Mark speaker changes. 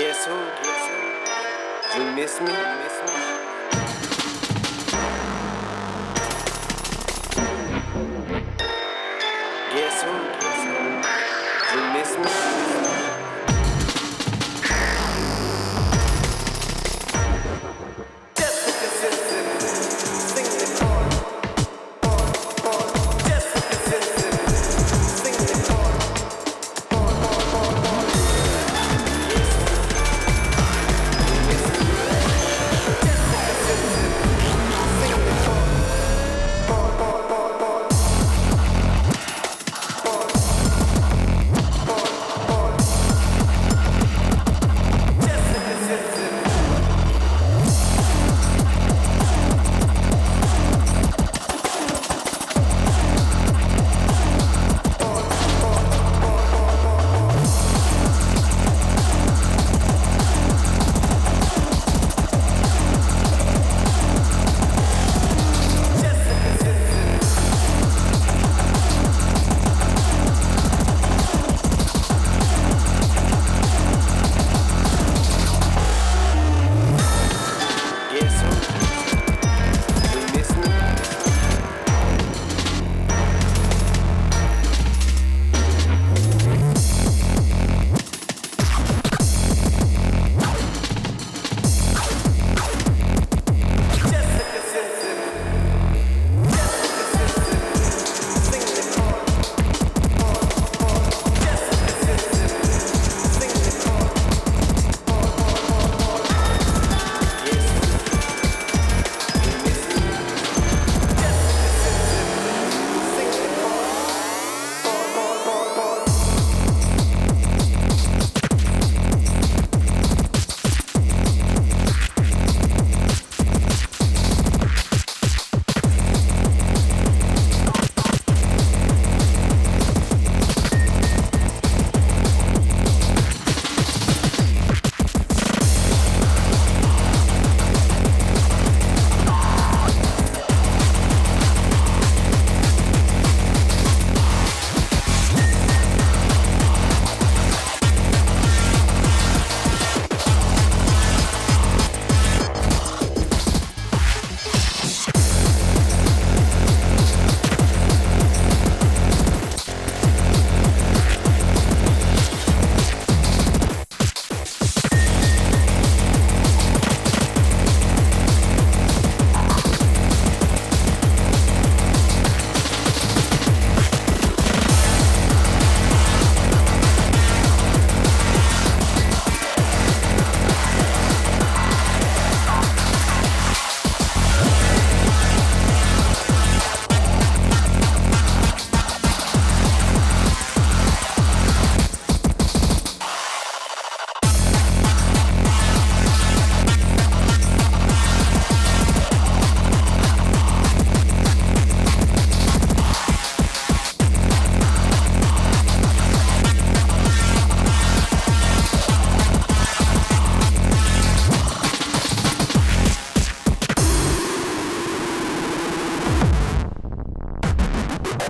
Speaker 1: Guess who? Guess who? You miss me?